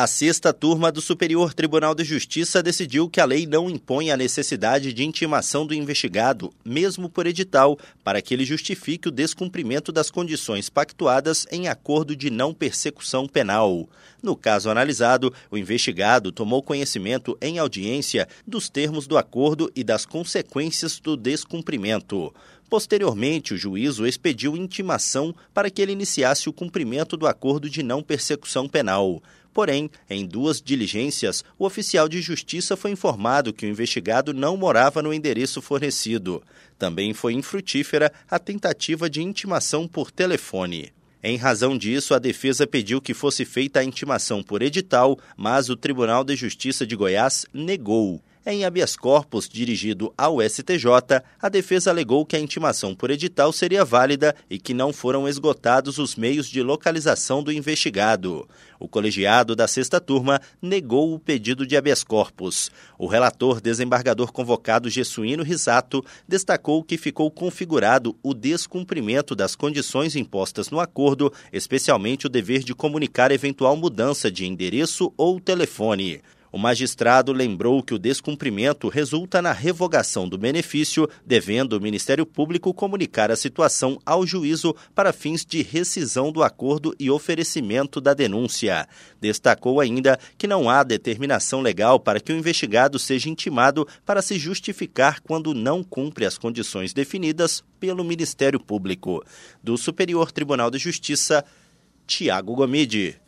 A sexta turma do Superior Tribunal de Justiça decidiu que a lei não impõe a necessidade de intimação do investigado, mesmo por edital, para que ele justifique o descumprimento das condições pactuadas em acordo de não persecução penal. No caso analisado, o investigado tomou conhecimento em audiência dos termos do acordo e das consequências do descumprimento. Posteriormente, o juízo expediu intimação para que ele iniciasse o cumprimento do acordo de não persecução penal. Porém, em duas diligências, o oficial de justiça foi informado que o investigado não morava no endereço fornecido. Também foi infrutífera a tentativa de intimação por telefone. Em razão disso, a defesa pediu que fosse feita a intimação por edital, mas o Tribunal de Justiça de Goiás negou. Em habeas corpus dirigido ao STJ, a defesa alegou que a intimação por edital seria válida e que não foram esgotados os meios de localização do investigado. O colegiado da sexta turma negou o pedido de habeas corpus. O relator desembargador convocado Gessuíno Risato destacou que ficou configurado o descumprimento das condições impostas no acordo, especialmente o dever de comunicar eventual mudança de endereço ou telefone. O magistrado lembrou que o descumprimento resulta na revogação do benefício, devendo o Ministério Público comunicar a situação ao juízo para fins de rescisão do acordo e oferecimento da denúncia. Destacou ainda que não há determinação legal para que o investigado seja intimado para se justificar quando não cumpre as condições definidas pelo Ministério Público. Do Superior Tribunal de Justiça, Tiago Gomide.